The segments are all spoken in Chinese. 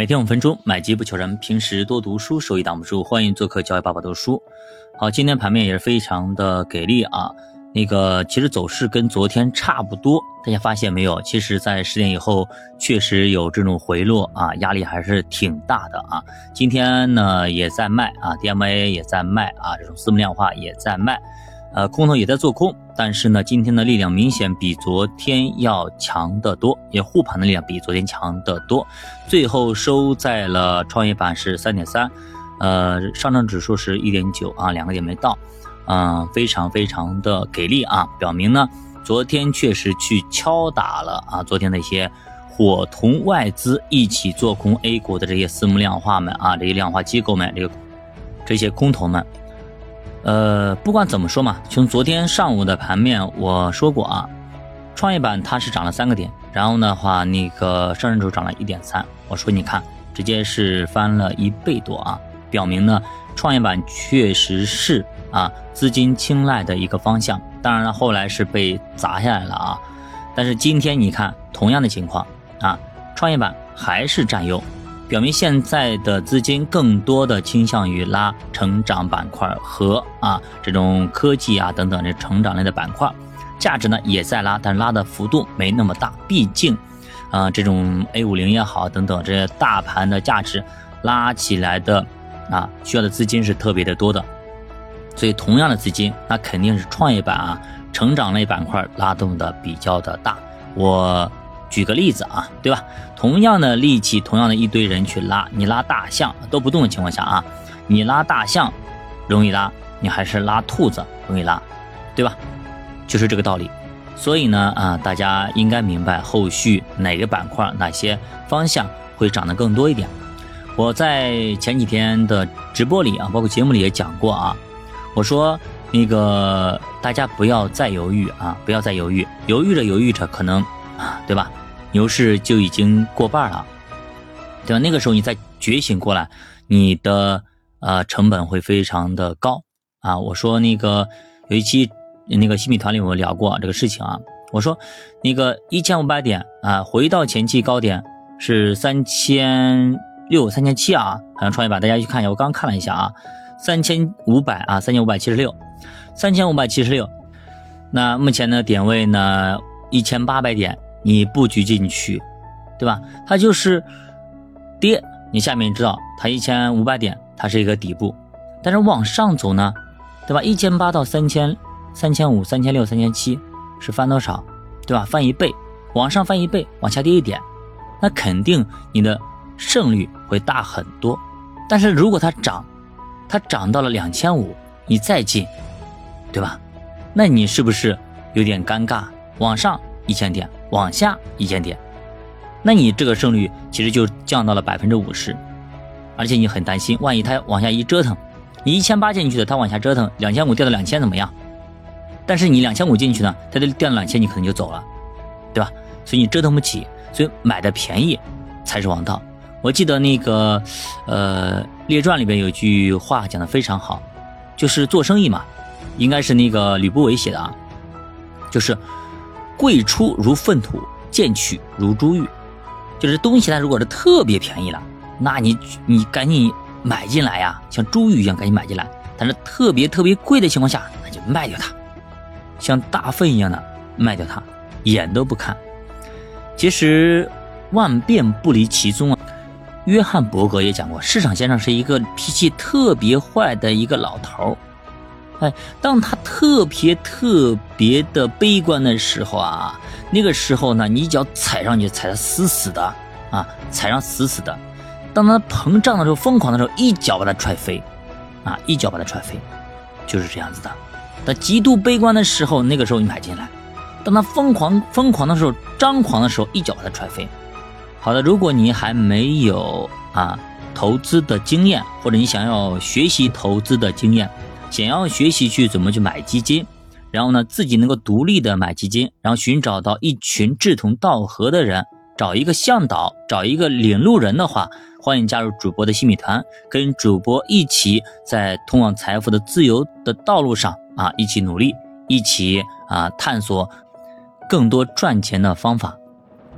每天五分钟，买机不求人。平时多读书，收益挡不住。欢迎做客教育爸爸读书。好，今天盘面也是非常的给力啊。那个其实走势跟昨天差不多，大家发现没有？其实，在十点以后确实有这种回落啊，压力还是挺大的啊。今天呢也在卖啊，DMA 也在卖啊，这种私募量化也在卖。呃，空头也在做空，但是呢，今天的力量明显比昨天要强得多，也护盘的力量比昨天强得多。最后收在了创业板是三点三，呃，上证指数是一点九啊，两个点没到，嗯，非常非常的给力啊，表明呢，昨天确实去敲打了啊，昨天那些伙同外资一起做空 A 股的这些私募量化们啊，这些量化机构们，这个这些空头们。呃，不管怎么说嘛，从昨天上午的盘面我说过啊，创业板它是涨了三个点，然后的话那个上证指数涨了一点三，我说你看，直接是翻了一倍多啊，表明呢创业板确实是啊资金青睐的一个方向，当然了后来是被砸下来了啊，但是今天你看同样的情况啊，创业板还是占优。表明现在的资金更多的倾向于拉成长板块和啊这种科技啊等等这成长类的板块，价值呢也在拉，但是拉的幅度没那么大。毕竟，啊这种 A 五零也好等等这些大盘的价值拉起来的啊需要的资金是特别的多的，所以同样的资金，那肯定是创业板啊成长类板块拉动的比较的大。我。举个例子啊，对吧？同样的力气，同样的一堆人去拉，你拉大象都不动的情况下啊，你拉大象容易拉，你还是拉兔子容易拉，对吧？就是这个道理。所以呢，啊，大家应该明白后续哪个板块、哪些方向会涨得更多一点。我在前几天的直播里啊，包括节目里也讲过啊，我说那个大家不要再犹豫啊，不要再犹豫，犹豫着犹豫着可能啊，对吧？牛市就已经过半了，对吧？那个时候你再觉醒过来，你的呃成本会非常的高啊！我说那个有一期那个新米团里我聊过这个事情啊，我说那个一千五百点啊，回到前期高点是三千六、三千七啊，好像创业板大家去看一下，我刚看了一下啊，三千五百啊，三千五百七十六，三千五百七十六，那目前的点位呢一千八百点。你布局进去，对吧？它就是跌，你下面知道它一千五百点，它是一个底部，但是往上走呢，对吧？一千八到三千、三千五、三千六、三千七是翻多少，对吧？翻一倍，往上翻一倍，往下跌一点，那肯定你的胜率会大很多。但是如果它涨，它涨到了两千五，你再进，对吧？那你是不是有点尴尬？往上一千点。往下一千点，那你这个胜率其实就降到了百分之五十，而且你很担心，万一它往下一折腾，你一千八进去的，它往下折腾，两千五掉到两千怎么样？但是你两千五进去呢，它就掉到两千，你可能就走了，对吧？所以你折腾不起，所以买的便宜才是王道。我记得那个呃《列传》里边有句话讲的非常好，就是做生意嘛，应该是那个吕不韦写的啊，就是。贵出如粪土，贱取如珠玉，就是东西它如果是特别便宜了，那你你赶紧买进来呀，像珠玉一样赶紧买进来。但是特别特别贵的情况下，那就卖掉它，像大粪一样的卖掉它，眼都不看。其实万变不离其宗啊。约翰伯格也讲过，市场先生是一个脾气特别坏的一个老头。哎，当他特别特别的悲观的时候啊，那个时候呢，你一脚踩上去，踩得死死的啊，踩上死死的。当他膨胀的时候，疯狂的时候，一脚把他踹飞，啊，一脚把他踹飞，就是这样子的。他极度悲观的时候，那个时候你买进来；当他疯狂疯狂的时候，张狂的时候，一脚把他踹飞。好的，如果你还没有啊投资的经验，或者你想要学习投资的经验。想要学习去怎么去买基金，然后呢，自己能够独立的买基金，然后寻找到一群志同道合的人，找一个向导，找一个领路人的话，欢迎加入主播的新米团，跟主播一起在通往财富的自由的道路上啊，一起努力，一起啊探索更多赚钱的方法。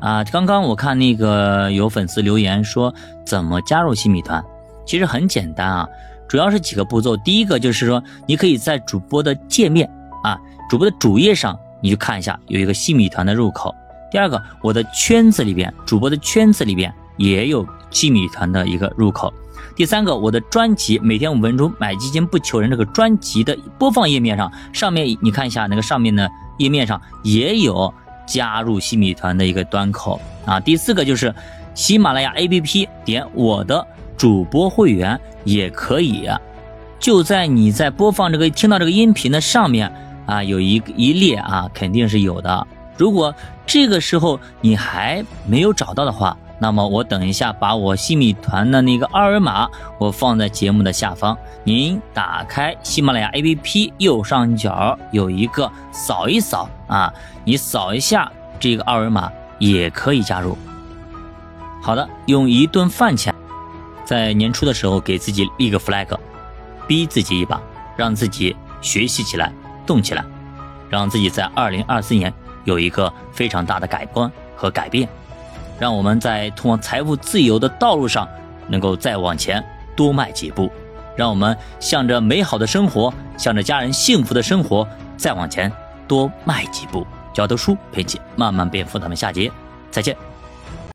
啊，刚刚我看那个有粉丝留言说怎么加入新米团，其实很简单啊，主要是几个步骤。第一个就是说，你可以在主播的界面啊，主播的主页上，你去看一下有一个新米团的入口。第二个，我的圈子里边，主播的圈子里边也有新米团的一个入口。第三个，我的专辑每天五分钟买基金不求人这个专辑的播放页面上，上面你看一下那个上面的页面上也有加入新米团的一个端口啊。第四个就是喜马拉雅 APP 点我的主播会员也可以，就在你在播放这个听到这个音频的上面啊，有一一列啊，肯定是有的。如果这个时候你还没有找到的话，那么我等一下把我新米团的那个二维码我放在节目的下方，您打开喜马拉雅 APP 右上角有一个扫一扫啊，你扫一下这个二维码也可以加入。好的，用一顿饭钱，在年初的时候给自己立个 flag，逼自己一把，让自己学习起来，动起来，让自己在二零二四年。有一个非常大的改观和改变，让我们在通往财富自由的道路上能够再往前多迈几步，让我们向着美好的生活，向着家人幸福的生活再往前多迈几步。教读书陪你慢慢变富，咱们下节再见。